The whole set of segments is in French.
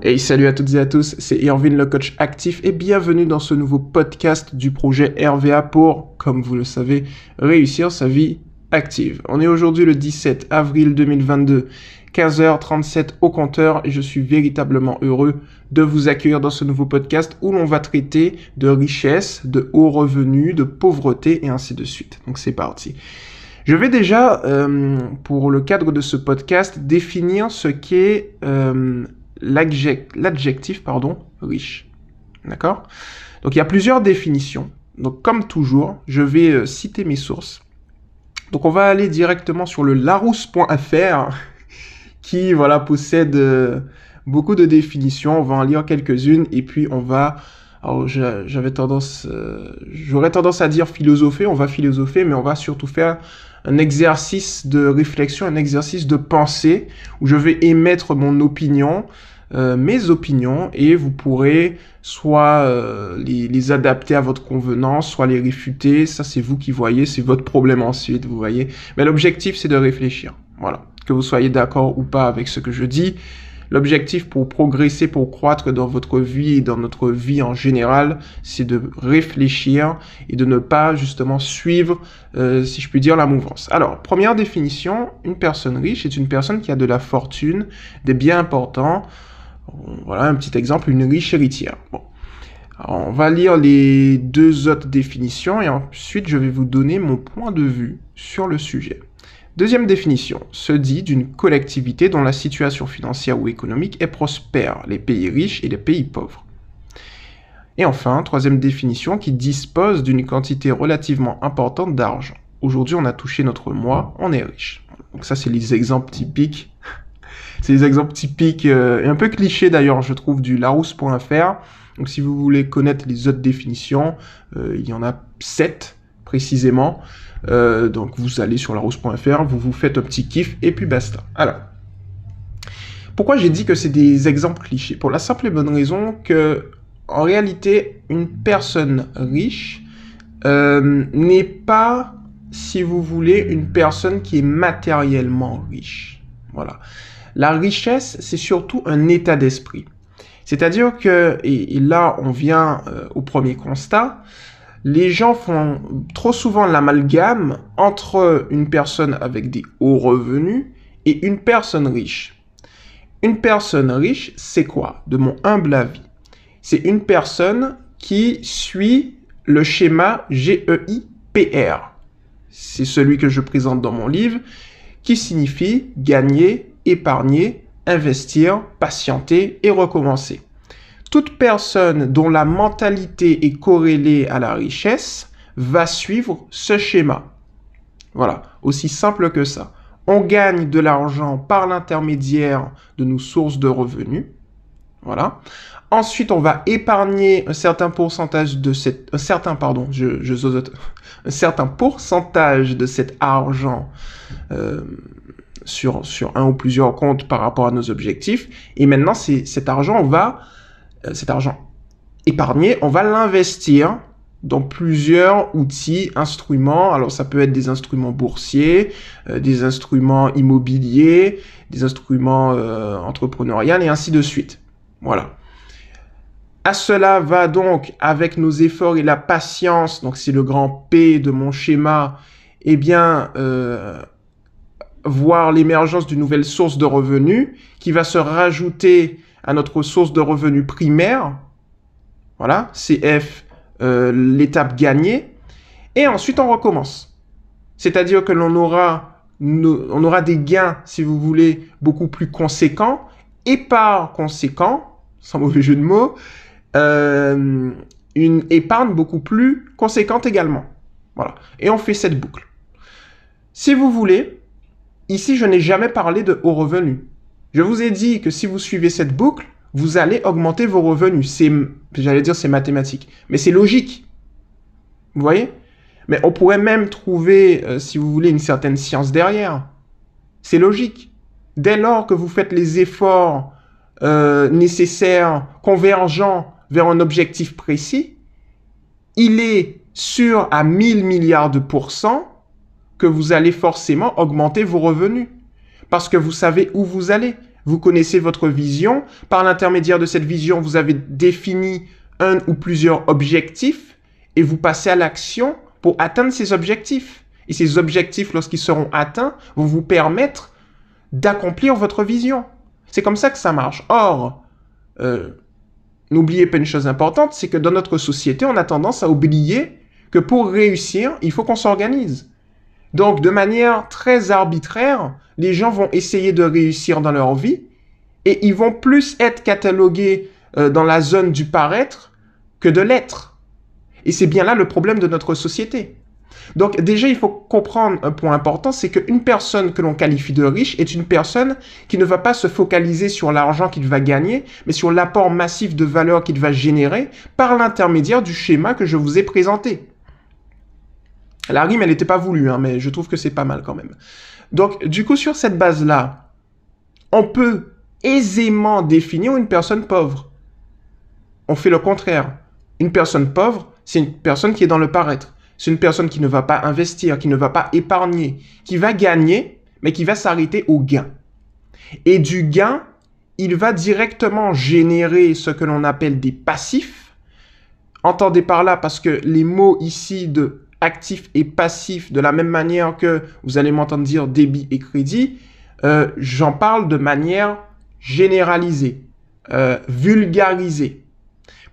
Hey, salut à toutes et à tous, c'est Irvin le coach actif et bienvenue dans ce nouveau podcast du projet RVA pour, comme vous le savez, réussir sa vie active. On est aujourd'hui le 17 avril 2022, 15h37 au compteur et je suis véritablement heureux de vous accueillir dans ce nouveau podcast où l'on va traiter de richesse, de hauts revenus, de pauvreté et ainsi de suite. Donc c'est parti. Je vais déjà, euh, pour le cadre de ce podcast, définir ce qu'est euh, l'adjectif pardon riche. D'accord? Donc il y a plusieurs définitions. Donc comme toujours, je vais euh, citer mes sources. Donc on va aller directement sur le larousse.fr qui voilà possède euh, beaucoup de définitions. On va en lire quelques-unes et puis on va alors j'avais tendance euh, j'aurais tendance à dire philosopher, on va philosopher mais on va surtout faire un exercice de réflexion, un exercice de pensée où je vais émettre mon opinion, euh, mes opinions, et vous pourrez soit euh, les, les, adapter à votre convenance, soit les réfuter. Ça, c'est vous qui voyez, c'est votre problème ensuite, vous voyez. Mais l'objectif, c'est de réfléchir. Voilà. Que vous soyez d'accord ou pas avec ce que je dis, L'objectif pour progresser, pour croître dans votre vie et dans notre vie en général, c'est de réfléchir et de ne pas justement suivre, euh, si je puis dire, la mouvance. Alors, première définition, une personne riche est une personne qui a de la fortune, des biens importants. Voilà un petit exemple, une riche héritière. Bon. on va lire les deux autres définitions et ensuite je vais vous donner mon point de vue sur le sujet. Deuxième définition, se dit d'une collectivité dont la situation financière ou économique est prospère, les pays riches et les pays pauvres. Et enfin, troisième définition, qui dispose d'une quantité relativement importante d'argent. Aujourd'hui, on a touché notre mois, on est riche. Donc ça, c'est les exemples typiques. c'est les exemples typiques, euh, et un peu clichés d'ailleurs, je trouve, du larousse.fr. Donc si vous voulez connaître les autres définitions, euh, il y en a sept précisément. Euh, donc vous allez sur larousse.fr, vous vous faites un petit kiff et puis basta. Alors, pourquoi j'ai dit que c'est des exemples clichés? Pour la simple et bonne raison que, en réalité, une personne riche euh, n'est pas, si vous voulez, une personne qui est matériellement riche. Voilà. La richesse, c'est surtout un état d'esprit. C'est-à-dire que, et, là on vient euh, au premier constat, les gens font trop souvent l'amalgame entre une personne avec des hauts revenus et une personne riche. Une personne riche, c'est quoi? De mon humble avis. C'est une personne qui suit le schéma GEIPR. C'est celui que je présente dans mon livre, qui signifie gagner, épargner, investir, patienter et recommencer toute personne dont la mentalité est corrélée à la richesse va suivre ce schéma. Voilà, aussi simple que ça. On gagne de l'argent par l'intermédiaire de nos sources de revenus. Voilà. Ensuite, on va épargner un certain pourcentage de cet, argent euh, sur, un ou plusieurs comptes par rapport à nos objectifs. Et maintenant, cet argent, va cet argent épargné, on va l'investir dans plusieurs outils, instruments. Alors ça peut être des instruments boursiers, euh, des instruments immobiliers, des instruments euh, entrepreneuriales et ainsi de suite. Voilà. À cela va donc, avec nos efforts et la patience, donc c'est le grand P de mon schéma, eh bien, voir l'émergence d'une nouvelle source de revenus qui va se rajouter à notre source de revenus primaire. Voilà, CF, euh, l'étape gagnée. Et ensuite, on recommence. C'est-à-dire que l'on aura, on aura des gains, si vous voulez, beaucoup plus conséquents. Et par conséquent, sans mauvais jeu de mots, euh, une épargne beaucoup plus conséquente également. Voilà. Et on fait cette boucle. Si vous voulez, ici, je n'ai jamais parlé de haut revenu. Je vous ai dit que si vous suivez cette boucle, vous allez augmenter vos revenus. C'est, j'allais dire, c'est mathématique, mais c'est logique. Vous voyez? Mais on pourrait même trouver, euh, si vous voulez, une certaine science derrière. C'est logique. Dès lors que vous faites les efforts euh, nécessaires, convergents vers un objectif précis, il est sûr à 1000 milliards de pourcents que vous allez forcément augmenter vos revenus parce que vous savez où vous allez. Vous connaissez votre vision. Par l'intermédiaire de cette vision, vous avez défini un ou plusieurs objectifs et vous passez à l'action pour atteindre ces objectifs. Et ces objectifs, lorsqu'ils seront atteints, vont vous permettre d'accomplir votre vision. C'est comme ça que ça marche. Or, euh, n'oubliez pas une chose importante, c'est que dans notre société, on a tendance à oublier que pour réussir, il faut qu'on s'organise. Donc, de manière très arbitraire, les gens vont essayer de réussir dans leur vie et ils vont plus être catalogués euh, dans la zone du paraître que de l'être. Et c'est bien là le problème de notre société. Donc déjà, il faut comprendre un point important, c'est qu'une personne que l'on qualifie de riche est une personne qui ne va pas se focaliser sur l'argent qu'il va gagner, mais sur l'apport massif de valeur qu'il va générer par l'intermédiaire du schéma que je vous ai présenté. La rime, elle n'était pas voulue, hein, mais je trouve que c'est pas mal quand même. Donc, du coup, sur cette base-là, on peut aisément définir une personne pauvre. On fait le contraire. Une personne pauvre, c'est une personne qui est dans le paraître. C'est une personne qui ne va pas investir, qui ne va pas épargner, qui va gagner, mais qui va s'arrêter au gain. Et du gain, il va directement générer ce que l'on appelle des passifs. Entendez par là parce que les mots ici de actif et passif, de la même manière que vous allez m'entendre dire débit et crédit, euh, j'en parle de manière généralisée, euh, vulgarisée.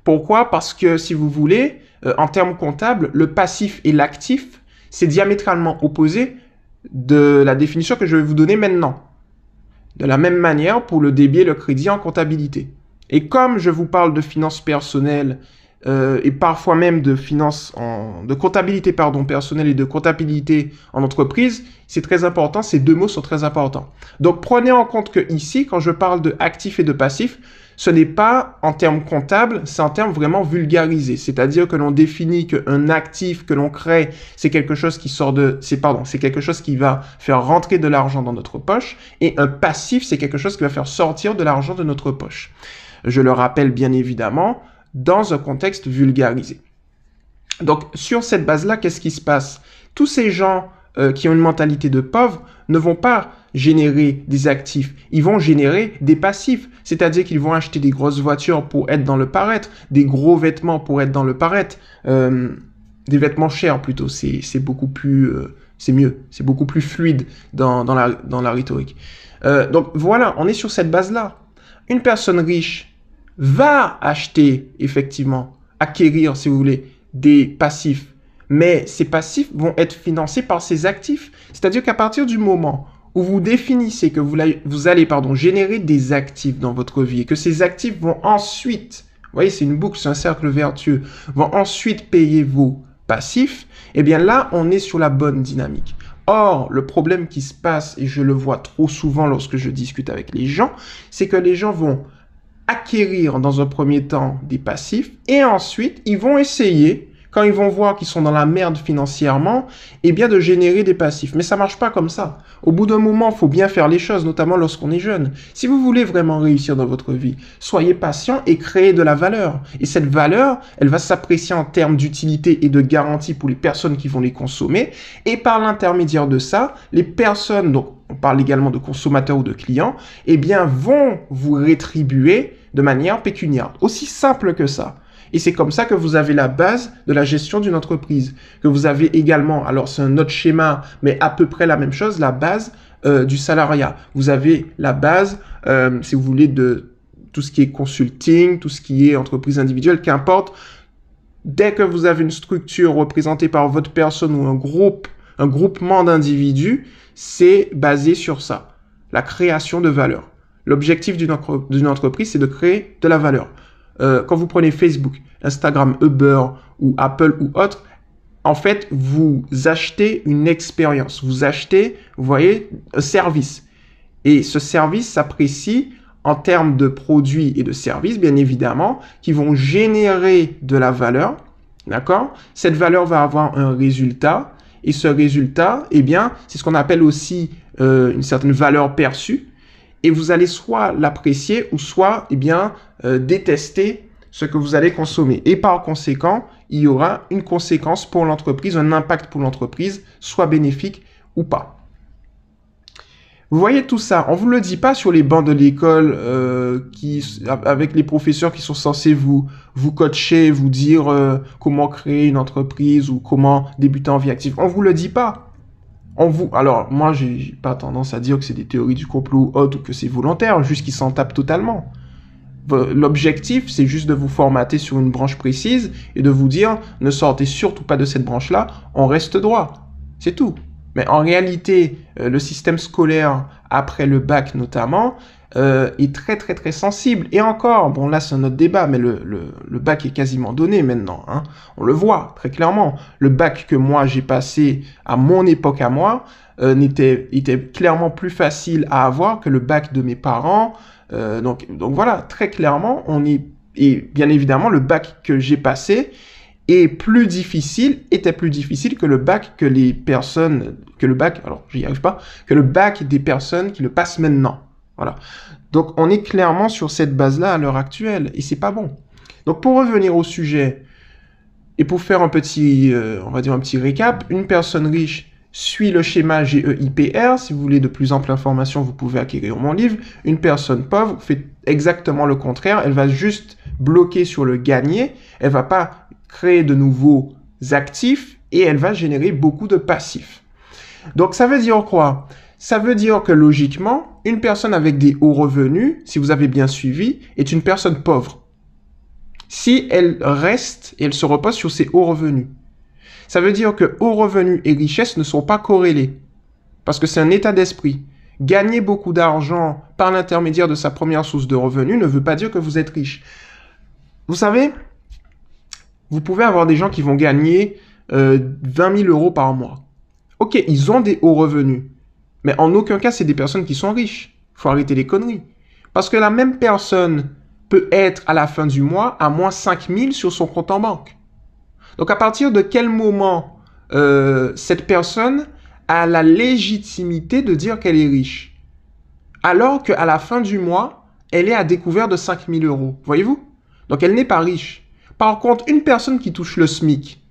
Pourquoi? Parce que si vous voulez, euh, en termes comptables, le passif et l'actif, c'est diamétralement opposé de la définition que je vais vous donner maintenant. De la même manière pour le débit et le crédit en comptabilité. Et comme je vous parle de finances personnelles euh, et parfois même de finances en, de comptabilité pardon personnelle et de comptabilité en entreprise, c'est très important. Ces deux mots sont très importants. Donc prenez en compte que ici, quand je parle de actif et de passif, ce n'est pas en termes comptables, c'est en termes vraiment vulgarisés. C'est-à-dire que l'on définit qu'un actif que l'on crée, c'est quelque chose qui sort de, c'est pardon, c'est quelque chose qui va faire rentrer de l'argent dans notre poche, et un passif, c'est quelque chose qui va faire sortir de l'argent de notre poche. Je le rappelle bien évidemment, dans un contexte vulgarisé. Donc sur cette base-là, qu'est-ce qui se passe? Tous ces gens euh, qui ont une mentalité de pauvre ne vont pas générer des actifs, ils vont générer des passifs, c'est-à-dire qu'ils vont acheter des grosses voitures pour être dans le paraître, des gros vêtements pour être dans le paraître, euh, des vêtements chers plutôt, c'est beaucoup plus, euh, c'est mieux, c'est beaucoup plus fluide dans, la rhétorique. donc voilà, on est sur cette base-là. Une personne riche, va acheter, effectivement, acquérir, si vous voulez, des passifs. Mais ces passifs vont être financés par ces actifs. C'est-à-dire qu'à partir du moment où vous définissez que vous, vous allez pardon, générer des actifs dans votre vie et que ces actifs vont ensuite, vous voyez, c'est une boucle, c'est un cercle vertueux, vont ensuite payer vos passifs, eh bien là, on est sur la bonne dynamique. Or, le problème qui se passe, et je le vois trop souvent lorsque je discute avec les gens, c'est que les gens vont acquérir dans un premier temps des passifs et ensuite ils vont essayer quand ils vont voir qu'ils sont dans la merde financièrement, eh bien de générer des passifs. Mais ça marche pas comme ça. Au bout d'un moment, faut bien faire les choses, notamment lorsqu'on est jeune. Si vous voulez vraiment réussir dans votre vie, soyez patient et créez de la valeur. Et cette valeur, elle va s'apprécier en termes d'utilité et de garantie pour les personnes qui vont les consommer. Et par l'intermédiaire de ça, les personnes, donc on parle également de consommateurs ou de clients, eh bien vont vous rétribuer de manière pécuniaire. Aussi simple que ça. Et c'est comme ça que vous avez la base de la gestion d'une entreprise. Que vous avez également, alors c'est un autre schéma, mais à peu près la même chose, la base euh, du salariat. Vous avez la base, euh, si vous voulez, de tout ce qui est consulting, tout ce qui est entreprise individuelle, qu'importe. Dès que vous avez une structure représentée par votre personne ou un groupe, un groupement d'individus, c'est basé sur ça, la création de valeur. L'objectif d'une entreprise, c'est de créer de la valeur. Euh, quand vous prenez Facebook, Instagram, Uber ou Apple ou autre, en fait, vous achetez une expérience. Vous achetez, vous voyez, un service. Et ce service s'apprécie en termes de produits et de services, bien évidemment, qui vont générer de la valeur. D'accord? Cette valeur va avoir un résultat. Et ce résultat, eh bien, c'est ce qu'on appelle aussi euh, une certaine valeur perçue et vous allez soit l'apprécier ou soit eh euh, détester ce que vous allez consommer. Et par conséquent, il y aura une conséquence pour l'entreprise, un impact pour l'entreprise, soit bénéfique ou pas. Vous voyez tout ça, on vous le dit pas sur les bancs de l'école euh, avec les professeurs qui sont censés vous vous coacher, vous dire euh, comment créer une entreprise ou comment débuter en vie active. On vous le dit pas. On vous alors moi j'ai pas tendance à dire que c'est des théories du complot ou autre ou que c'est volontaire, juste qu'ils s'en tapent totalement. L'objectif, c'est juste de vous formater sur une branche précise et de vous dire ne sortez surtout pas de cette branche-là, on reste droit. C'est tout. Mais en réalité, le système scolaire, après le bac notamment, euh, est très très très sensible. Et encore, bon là c'est un autre débat, mais le, le, bac est quasiment donné maintenant. Hein. On le voit très clairement. Le bac que moi j'ai passé à mon époque à moi euh, n'était était clairement plus facile à avoir que le bac de mes parents. Euh, donc donc voilà, très clairement, on est et bien évidemment le bac que j'ai passé est plus difficile, était plus difficile que le bac que les personnes, que le bac, alors j'y arrive pas, que le bac des personnes qui le passent maintenant. Voilà. Donc on est clairement sur cette base-là à l'heure actuelle et c'est pas bon. Donc pour revenir au sujet et pour faire un petit, euh, on va dire un petit récap, une personne riche suit le schéma GEIPR. Si vous voulez de plus amples informations, vous pouvez acquérir mon livre. Une personne pauvre fait exactement le contraire. Elle va juste bloquer sur le gagner. Elle va pas de nouveaux actifs et elle va générer beaucoup de passifs. Donc ça veut dire quoi? Ça veut dire que logiquement, une personne avec des hauts revenus, si vous avez bien suivi, est une personne pauvre. Si elle reste et elle se repose sur ses hauts revenus. Ça veut dire que hauts revenus et richesse ne sont pas corrélés. Parce que c'est un état d'esprit. Gagner beaucoup d'argent par l'intermédiaire de sa première source de revenus ne veut pas dire que vous êtes riche. Vous savez, vous pouvez avoir des gens qui vont gagner euh, 20 000 euros par mois. Ok, ils ont des hauts revenus. Mais en aucun cas, c'est des personnes qui sont riches. faut arrêter les conneries. Parce que la même personne peut être à la fin du mois à moins 5 000 sur son compte en banque. Donc à partir de quel moment euh, cette personne a la légitimité de dire qu'elle est riche? Alors qu'à la fin du mois, elle est à découvert de 5 000 euros. Voyez-vous? Donc elle n'est pas riche. Par contre, une personne qui touche le SMIC,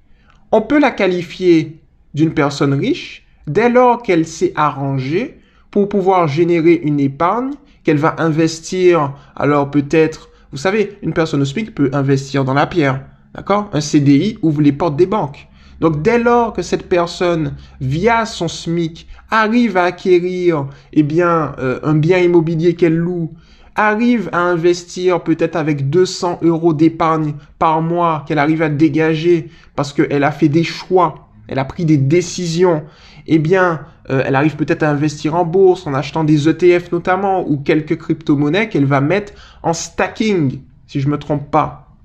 on peut la qualifier d'une personne riche dès lors qu'elle s'est arrangée pour pouvoir générer une épargne qu'elle va investir. Alors peut-être, vous savez, une personne au SMIC peut investir dans la pierre. D'accord? Un CDI ouvre les portes des banques. Donc dès lors que cette personne, via son SMIC, arrive à acquérir eh bien, euh, un bien immobilier qu'elle loue, arrive à investir peut-être avec 200 euros d'épargne par mois qu'elle arrive à dégager parce qu'elle a fait des choix, elle a pris des décisions, eh bien, euh, elle arrive peut-être à investir en bourse en achetant des ETF notamment ou quelques crypto-monnaies qu'elle va mettre en stacking, si je me trompe pas.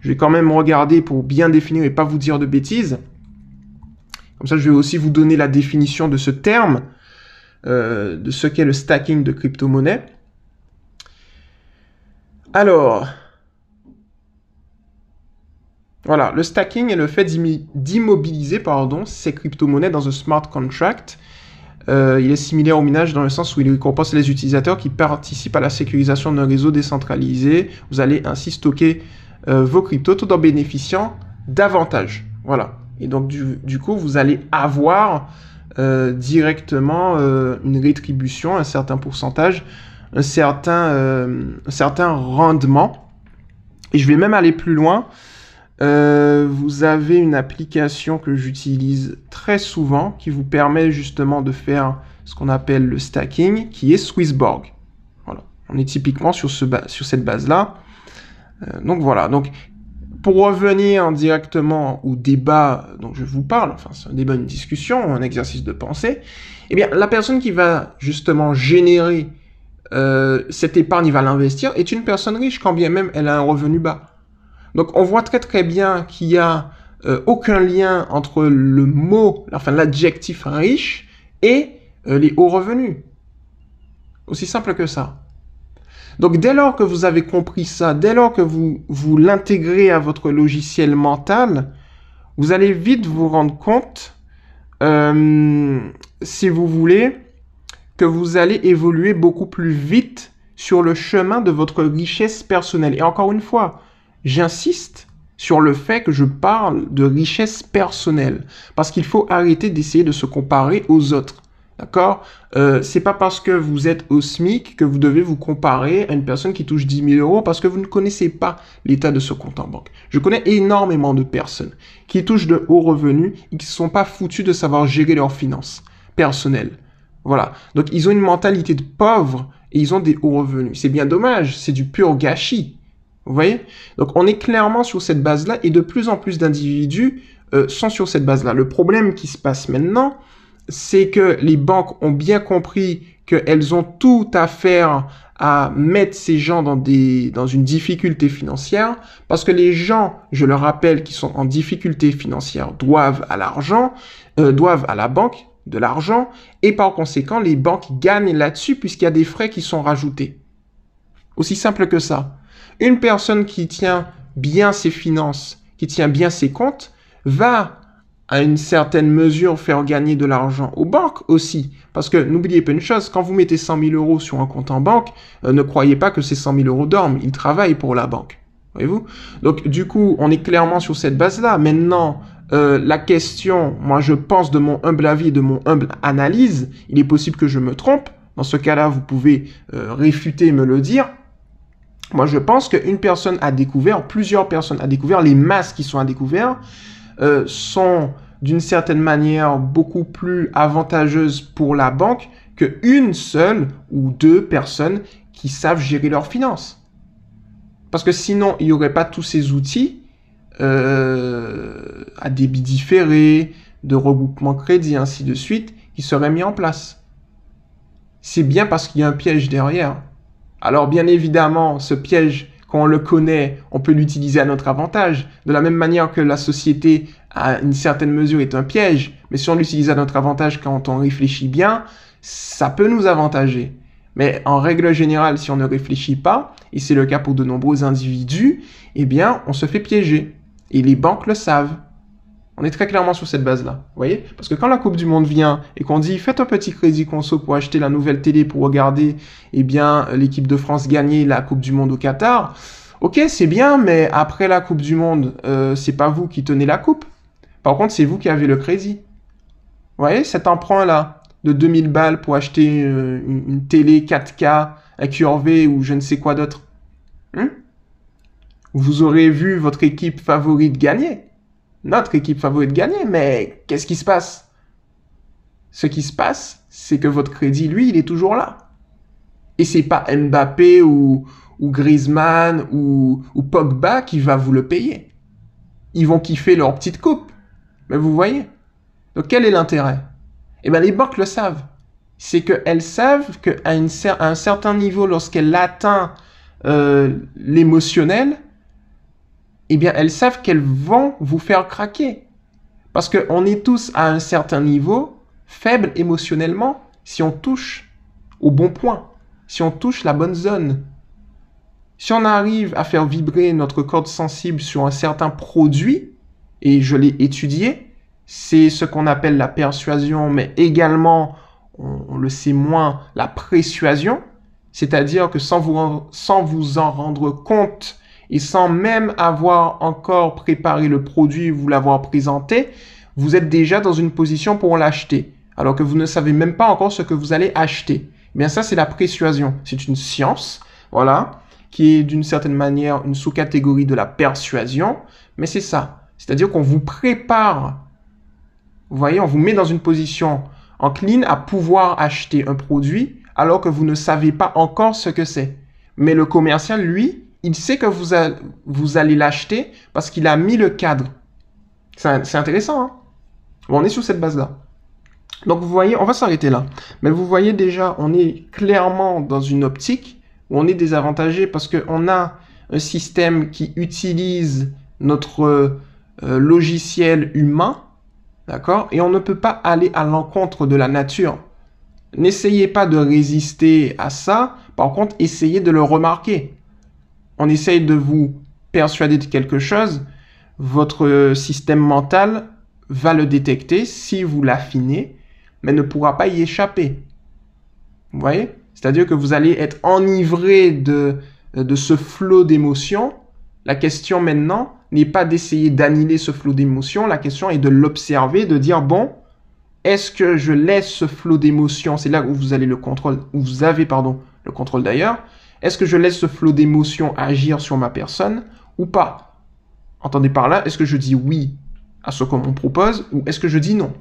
Je vais quand même regarder pour bien définir et pas vous dire de bêtises. Comme ça, je vais aussi vous donner la définition de ce terme, euh, de ce qu'est le stacking de crypto-monnaies. Alors, voilà, le stacking est le fait d'immobiliser ces crypto-monnaies dans un smart contract. Euh, il est similaire au minage dans le sens où il récompense les utilisateurs qui participent à la sécurisation d'un réseau décentralisé. Vous allez ainsi stocker euh, vos cryptos tout en bénéficiant davantage. Voilà. Et donc du, coup, vous allez avoir euh, directement une rétribution, un certain pourcentage un certain, euh, certain rendement. Et je vais même aller plus loin. Euh, vous avez une application que j'utilise très souvent qui vous permet justement de faire ce qu'on appelle le stacking, qui est Swissborg. Voilà. On est typiquement sur, ce sur cette base-là. Euh, donc voilà. Donc pour revenir directement au débat dont je vous parle, enfin c'est un débat, une discussion, un exercice de pensée, eh bien la personne qui va justement générer euh, cette épargne, il va l'investir, est une personne riche, quand bien même elle a un revenu bas. Donc on voit très très bien qu'il y a euh, aucun lien entre le mot, enfin l'adjectif riche et euh, les hauts revenus. Aussi simple que ça. Donc dès lors que vous avez compris ça, dès lors que vous, vous l'intégrez à votre logiciel mental, vous allez vite vous rendre compte, si vous voulez, vous allez évoluer beaucoup plus vite sur le chemin de votre richesse personnelle. Et encore une fois, j'insiste sur le fait que je parle de richesse personnelle, parce qu'il faut arrêter d'essayer de se comparer aux autres. D'accord? Euh, C'est pas parce que vous êtes au SMIC que vous devez vous comparer à une personne qui touche 10 000 euros parce que vous ne connaissez pas l'état de ce compte en banque. Je connais énormément de personnes qui touchent de hauts revenus et qui ne sont pas foutus de savoir gérer leurs finances personnelles. Voilà. Donc ils ont une mentalité de pauvre et ils ont des hauts revenus. C'est bien dommage, c'est du pur gâchis. Vous voyez? Donc on est clairement sur cette base-là et de plus en plus d'individus euh, sont sur cette base-là. Le problème qui se passe maintenant, c'est que les banques ont bien compris qu'elles ont tout à faire à mettre ces gens dans, des, dans une difficulté financière, parce que les gens, je le rappelle, qui sont en difficulté financière doivent à l'argent, euh, doivent à la banque de l'argent, et par conséquent, les banques gagnent là-dessus puisqu'il y a des frais qui sont rajoutés. Aussi simple que ça. Une personne qui tient bien ses finances, qui tient bien ses comptes, va à une certaine mesure faire gagner de l'argent aux banques aussi. Parce que n'oubliez pas une chose, quand vous mettez 100 000 euros sur un compte en banque, euh, ne croyez pas que ces 100 000 euros dorment, ils travaillent pour la banque. Voyez-vous? Donc du coup, on est clairement sur cette base-là. Maintenant, euh, la question, moi je pense de mon humble avis, de mon humble analyse, il est possible que je me trompe. Dans ce cas-là, vous pouvez euh, réfuter et me le dire. Moi je pense qu'une personne a découvert, plusieurs personnes a découvert, les masses qui sont à découvert, euh, sont d'une certaine manière beaucoup plus avantageuses pour la banque qu'une seule ou deux personnes qui savent gérer leurs finances. Parce que sinon, il n'y aurait pas tous ces outils euh, à débit différé, de regroupement crédit, ainsi de suite, qui seraient mis en place. C'est bien parce qu'il y a un piège derrière. Alors bien évidemment, ce piège quand on le connaît, on peut l'utiliser à notre avantage. De la même manière que la société, à une certaine mesure, est un piège. Mais si on l'utilise à notre avantage quand on réfléchit bien, ça peut nous avantager. Mais en règle générale, si on ne réfléchit pas, et c'est le cas pour de nombreux individus, eh bien, on se fait piéger. Et les banques le savent. On est très clairement sur cette base-là. Vous voyez? Parce que quand la Coupe du Monde vient et qu'on dit faites un petit crédit conso pour acheter la nouvelle télé pour regarder eh bien l'équipe de France gagner la Coupe du Monde au Qatar, ok c'est bien, mais après la Coupe du Monde, euh, c'est pas vous qui tenez la coupe. Par contre, c'est vous qui avez le crédit. Vous voyez cet emprunt-là de 2000 balles pour acheter euh, une, télé 4K avec QRV ou je ne sais quoi d'autre. Hein? Vous aurez vu votre équipe favorite gagner notre équipe favorite gagner, mais qu'est-ce qui se passe? Ce qui se passe, c'est que votre crédit, lui, il est toujours là. Et c'est pas Mbappé ou, ou ou, ou Pogba qui va vous le payer. Ils vont kiffer leur petite coupe. Mais vous voyez? Donc quel est l'intérêt? Eh bien les banques le savent. C'est qu'elles savent qu'à un certain niveau, lorsqu'elles atteint euh, l'émotionnel, eh bien, elles savent qu'elles vont vous faire craquer. Parce qu'on est tous à un certain niveau, faible émotionnellement, si on touche au bon point, si on touche la bonne zone. Si on arrive à faire vibrer notre corde sensible sur un certain produit, et je l'ai étudié, c'est ce qu'on appelle la persuasion, mais également, on, le sait moins, la présuasion, c'est-à-dire que sans vous, sans vous en rendre compte, et sans même avoir encore préparé le produit, vous l'avoir présenté, vous êtes déjà dans une position pour l'acheter, alors que vous ne savez même pas encore ce que vous allez acheter. Eh bien ça, c'est la persuasion. C'est une science, voilà, qui est d'une certaine manière une sous-catégorie de la persuasion, mais c'est ça. C'est-à-dire qu'on vous prépare, vous voyez, on vous met dans une position encline à pouvoir acheter un produit alors que vous ne savez pas encore ce que c'est. Mais le commercial, lui, il sait que vous, allez l'acheter parce qu'il a mis le cadre. C'est intéressant. Hein on est sur cette base-là. Donc vous voyez, on va s'arrêter là. Mais vous voyez déjà, on est clairement dans une optique où on est désavantagé parce qu'on a un système qui utilise notre euh, logiciel humain, d'accord Et on ne peut pas aller à l'encontre de la nature. N'essayez pas de résister à ça, par contre, essayez de le remarquer on essaye de vous persuader de quelque chose, votre système mental va le détecter si vous l'affinez, mais ne pourra pas y échapper. Vous voyez? C'est-à-dire que vous allez être enivré de, de ce flot d'émotions. La question maintenant n'est pas d'essayer d'annihiler ce flot d'émotions, la question est de l'observer, de dire, bon, Est-ce que je laisse ce flot d'émotions? C'est là où vous avez le contrôle, où vous avez pardon le contrôle d'ailleurs. Est-ce que je laisse ce flot d'émotions agir sur ma personne ou pas? Entendez par là, est-ce que je dis oui à ce qu'on me propose ou est-ce que je dis non?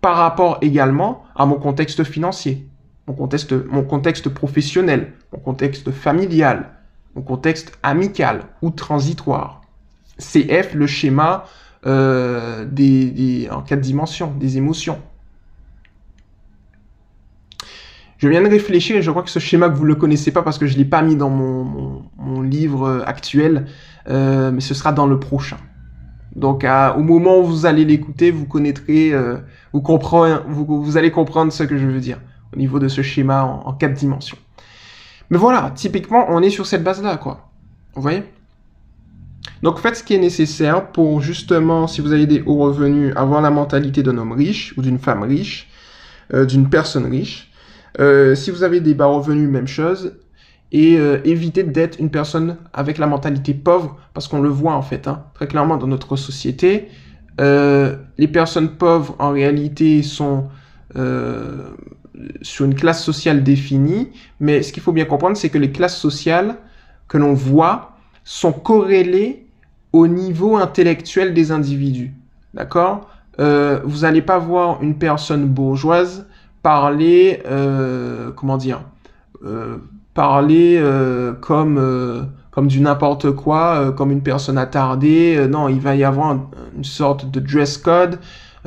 Par rapport également à mon contexte financier, mon contexte, professionnel, mon contexte familial, mon contexte amical ou transitoire. CF, le schéma euh, des, en quatre dimensions, des émotions. Je viens de réfléchir et je crois que ce schéma que vous ne le connaissez pas parce que je ne l'ai pas mis dans mon, livre actuel, euh, mais ce sera dans le prochain. Donc au moment où vous allez l'écouter, vous connaîtrez, euh, vous, comprenez, vous, allez comprendre ce que je veux dire au niveau de ce schéma en, en quatre dimensions. Mais voilà, typiquement, on est sur cette base-là, quoi. Vous voyez? Donc faites ce qui est nécessaire pour justement, si vous avez des hauts revenus, avoir la mentalité d'un homme riche ou d'une femme riche, euh, d'une personne riche. Euh, si vous avez des bas revenus, même chose. Et euh, évitez d'être une personne avec la mentalité pauvre, parce qu'on le voit en fait, hein, très clairement dans notre société. les personnes pauvres, en réalité, sont sur une classe sociale définie, mais ce qu'il faut bien comprendre, c'est que les classes sociales que l'on voit sont corrélées au niveau intellectuel des individus. D'accord? Euh, Vous n'allez pas voir une personne bourgeoise parler, euh, comment dire, euh, parler comme, comme du n'importe quoi, comme une personne attardée. non, il va y avoir une sorte de dress code,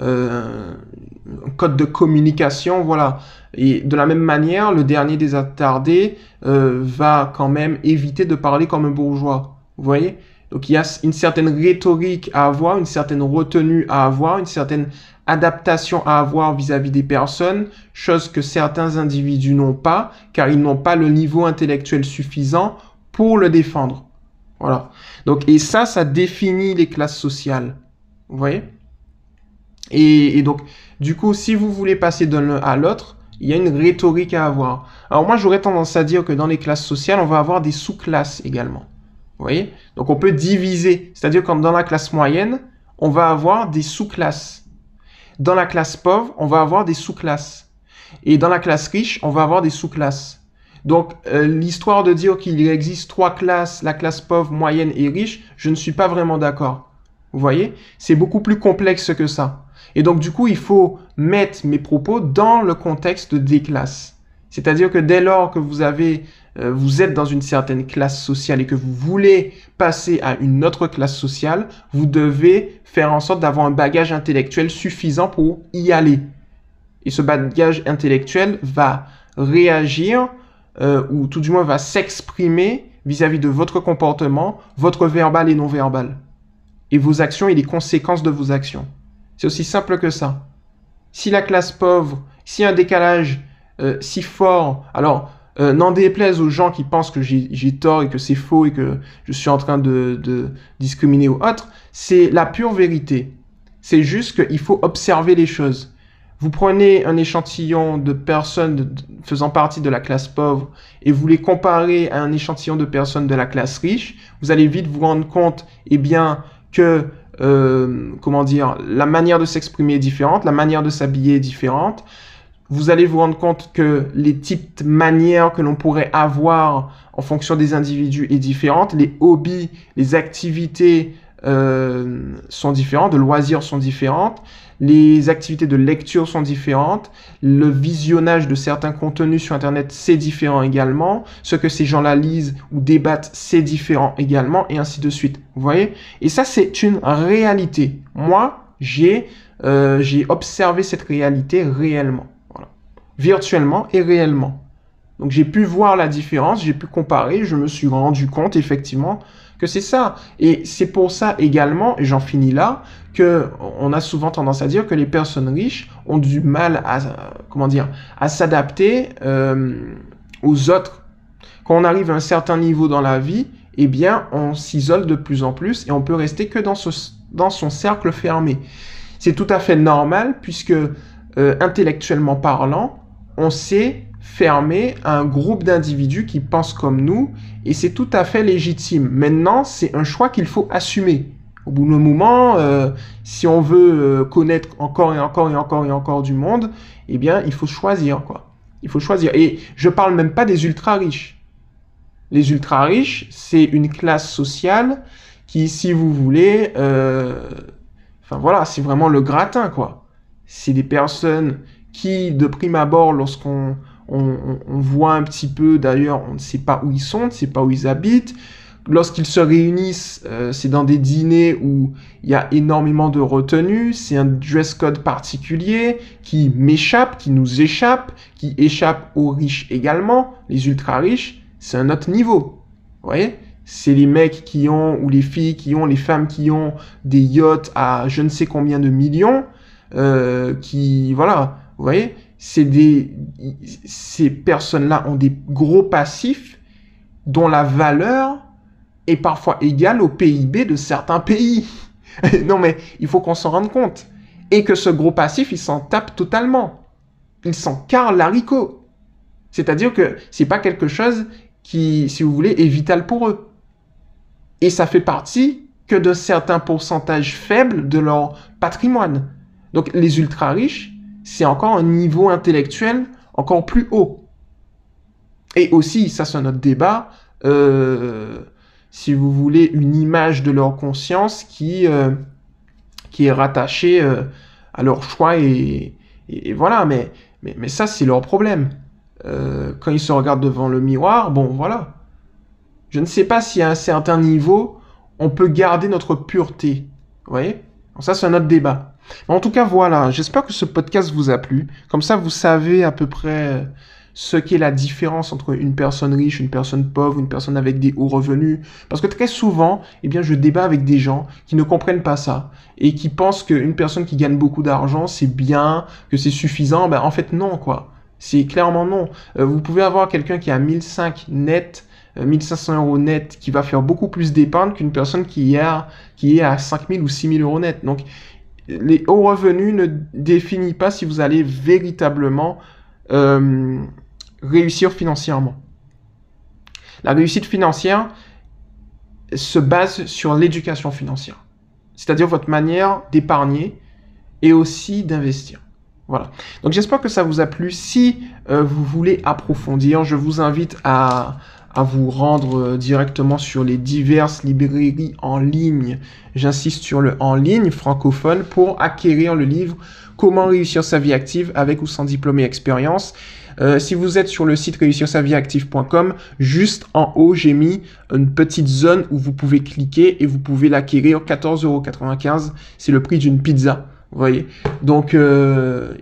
un code de communication, voilà. Et de la même manière, le dernier des attardés va quand même éviter de parler comme un bourgeois. Vous voyez? Donc il y a une certaine rhétorique à avoir, une certaine retenue à avoir, une certaine adaptation à avoir vis-à-vis des personnes, chose que certains individus n'ont pas, car ils n'ont pas le niveau intellectuel suffisant pour le défendre. Voilà. Donc, et ça, ça définit les classes sociales. Vous voyez? Et, et, donc, du coup, si vous voulez passer d'un l'un à l'autre, il y a une rhétorique à avoir. Alors moi, j'aurais tendance à dire que dans les classes sociales, on va avoir des sous-classes également. Vous voyez? Donc on peut diviser. C'est-à-dire que dans la classe moyenne, on va avoir des sous-classes. Dans la classe pauvre, on va avoir des sous-classes. Et dans la classe riche, on va avoir des sous-classes. Donc euh, l'histoire de dire qu'il existe trois classes, la classe pauvre, moyenne et riche, je ne suis pas vraiment d'accord. Vous voyez? C'est beaucoup plus complexe que ça. Et donc du coup, il faut mettre mes propos dans le contexte des classes. C'est-à-dire que dès lors que vous avez euh, vous êtes dans une certaine classe sociale et que vous voulez passer à une autre classe sociale, vous devez faire en sorte d'avoir un bagage intellectuel suffisant pour y aller. Et ce bagage intellectuel va réagir, euh, ou tout du moins va s'exprimer vis-à-vis de votre comportement, votre verbal et non verbal. Et vos actions et les conséquences de vos actions. C'est aussi simple que ça. Si la classe pauvre, si un décalage euh, si fort, alors euh, n'en déplaise aux gens qui pensent que j'ai tort et que c'est faux et que je suis en train de, discriminer ou autre, c'est la pure vérité. C'est juste qu'il faut observer les choses. Vous prenez un échantillon de personnes faisant partie de la classe pauvre et vous les comparez à un échantillon de personnes de la classe riche, vous allez vite vous rendre compte, eh bien, que euh, comment dire, la manière de s'exprimer est différente, la manière de s'habiller est différente, vous allez vous rendre compte que les types de manières que l'on pourrait avoir en fonction des individus est différente. Les hobbies, les activités euh, sont différentes, de loisirs sont différentes. Les activités de lecture sont différentes. Le visionnage de certains contenus sur Internet, c'est différent également. Ce que ces gens-là lisent ou débattent, c'est différent également, et ainsi de suite. Vous voyez? Et ça, c'est une réalité. Moi, j'ai euh, observé cette réalité réellement virtuellement et réellement. Donc j'ai pu voir la différence, j'ai pu comparer, je me suis rendu compte effectivement que c'est ça. Et c'est pour ça également, et j'en finis là, que on a souvent tendance à dire que les personnes riches ont du mal à comment dire à s'adapter euh, aux autres. Quand on arrive à un certain niveau dans la vie, eh bien on s'isole de plus en plus et on peut rester que dans, son cercle fermé. C'est tout à fait normal puisque euh, intellectuellement parlant, on s'est fermé à un groupe d'individus qui pensent comme nous et c'est tout à fait légitime. Maintenant, c'est un choix qu'il faut assumer. Au bout d'un moment, euh, si on veut connaître encore et encore et encore et encore du monde, eh bien, il faut choisir, quoi. Il faut choisir. Et je parle même pas des ultra riches. Les ultra riches, c'est une classe sociale qui, si vous voulez, enfin voilà, c'est vraiment le gratin, quoi. C'est des personnes qui, de prime abord, lorsqu'on on, voit un petit peu, d'ailleurs, on ne sait pas où ils sont, on ne sait pas où ils habitent. Lorsqu'ils se réunissent, euh, c'est dans des dîners où il y a énormément de retenue, c'est un dress code particulier qui m'échappe, qui nous échappe, qui échappe aux riches également, les ultra riches, c'est un autre niveau. Vous voyez? C'est les mecs qui ont, ou les filles qui ont, les femmes qui ont des yachts à je ne sais combien de millions, euh, qui, voilà, vous voyez ces personnes-là ont des gros passifs dont la valeur est parfois égale au PIB de certains pays. non mais il faut qu'on s'en rende compte. Et que ce gros passif, il s'en tape totalement. Il s'en carre l'haricot. C'est-à-dire que c'est pas quelque chose qui, si vous voulez, est vital pour eux. Et ça fait partie que de certains pourcentages faibles de leur patrimoine. Donc les ultra riches, c'est encore un niveau intellectuel encore plus haut. Et aussi, ça c'est un autre débat, euh, si vous voulez, une image de leur conscience qui, euh, qui est rattachée euh, à leur choix et, voilà, mais, mais, mais ça c'est leur problème. quand ils se regardent devant le miroir, bon voilà. Je ne sais pas si à un certain niveau, on peut garder notre pureté. Vous voyez? Ça, c'est un autre débat. En tout cas, voilà. J'espère que ce podcast vous a plu. Comme ça, vous savez à peu près ce qu'est la différence entre une personne riche, une personne pauvre, une personne avec des hauts revenus. Parce que très souvent, eh bien, je débat avec des gens qui ne comprennent pas ça et qui pensent qu'une personne qui gagne beaucoup d'argent, c'est bien, que c'est suffisant. Ben, en fait, non, quoi. C'est clairement non. Euh, vous pouvez avoir quelqu'un qui a 1005 net 1500 euros net qui va faire beaucoup plus d'épargne qu'une personne qui est, à, qui est à 5000 ou 6000 euros net. Donc, les hauts revenus ne définissent pas si vous allez véritablement euh, réussir financièrement. La réussite financière se base sur l'éducation financière, c'est-à-dire votre manière d'épargner et aussi d'investir. Voilà. Donc j'espère que ça vous a plu. Si euh, vous voulez approfondir, je vous invite à, vous rendre euh, directement sur les diverses librairies en ligne. J'insiste sur le en ligne francophone pour acquérir le livre Comment réussir sa vie active avec ou sans diplôme et expérience. Euh, si vous êtes sur le site réussir-sa-vie-active.com, juste en haut, j'ai mis une petite zone où vous pouvez cliquer et vous pouvez l'acquérir 14,95€. C'est le prix d'une pizza. Vous voyez Donc, euh,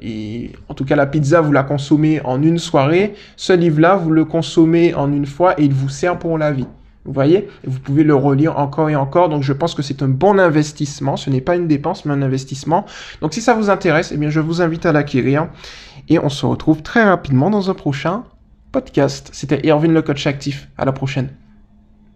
en tout cas, la pizza, vous la consommez en une soirée. Ce livre-là, vous le consommez en une fois et il vous sert pour la vie. Vous voyez? Vous pouvez le relire encore et encore. Donc, je pense que c'est un bon investissement. Ce n'est pas une dépense, mais un investissement. Donc, si ça vous intéresse, eh bien, je vous invite à l'acquérir. Et on se retrouve très rapidement dans un prochain podcast. C'était Erwin le coach actif. À la prochaine.